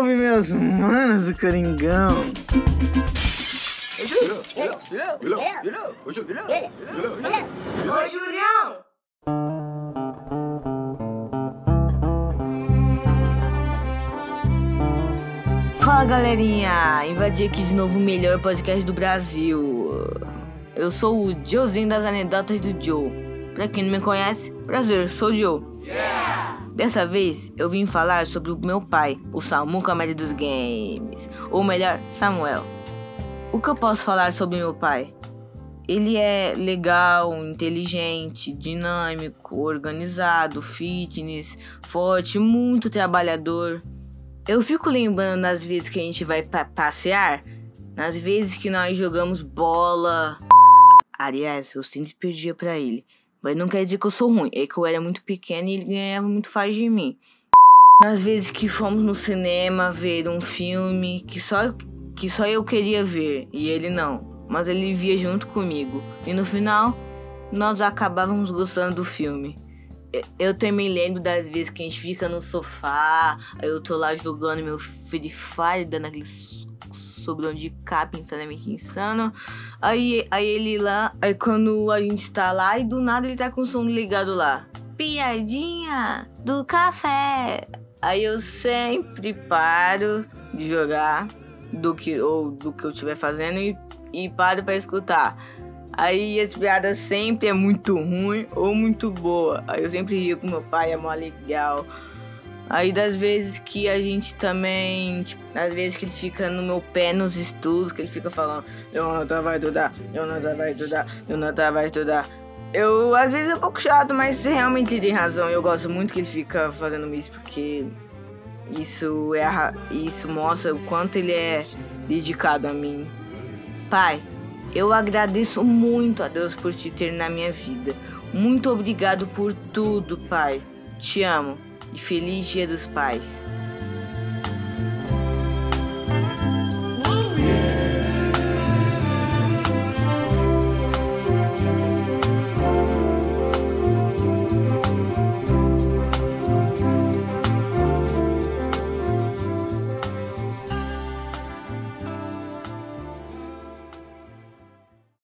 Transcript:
os manos do Coringão. Fala galerinha, invadi aqui de novo o melhor podcast do Brasil. Eu sou o Joezinho das anedotas do Joe. Pra quem não me conhece, prazer, sou o Joe. Dessa vez eu vim falar sobre o meu pai, o Samu Comédia dos Games, ou melhor, Samuel. O que eu posso falar sobre meu pai? Ele é legal, inteligente, dinâmico, organizado, fitness, forte, muito trabalhador. Eu fico lembrando das vezes que a gente vai pa passear, nas vezes que nós jogamos bola. Aliás, eu sempre perdia pra ele. Mas não quer dizer que eu sou ruim, é que eu era muito pequeno e ele ganhava muito fácil de mim. Nas vezes que fomos no cinema ver um filme que só, que só eu queria ver e ele não, mas ele via junto comigo. E no final, nós acabávamos gostando do filme. Eu- também lembro das vezes que a gente fica no sofá, eu tô lá jogando meu Free Fire, dando aquele so- sobrão de cá, pensamento insano. Aí, aí ele lá, aí quando a gente tá lá, e do nada ele tá com o som ligado lá. Piadinha do café. Aí eu sempre paro de jogar do que, ou do que eu estiver fazendo e, e paro pra escutar. Aí as piadas sempre é muito ruim ou muito boa. Aí eu sempre rio com meu pai, é mó legal. Aí das vezes que a gente também, tipo, às vezes que ele fica no meu pé nos estudos, que ele fica falando, Jonathan vai estudar, Jonathan vai estudar, Jonathan vai estudar. Eu, às vezes é um pouco chato, mas realmente tem razão. Eu gosto muito que ele fica fazendo isso, porque isso, é a isso mostra o quanto ele é dedicado a mim. Pai, eu agradeço muito a Deus por te ter na minha vida. Muito obrigado por tudo, pai. Te amo e feliz Dia dos Pais.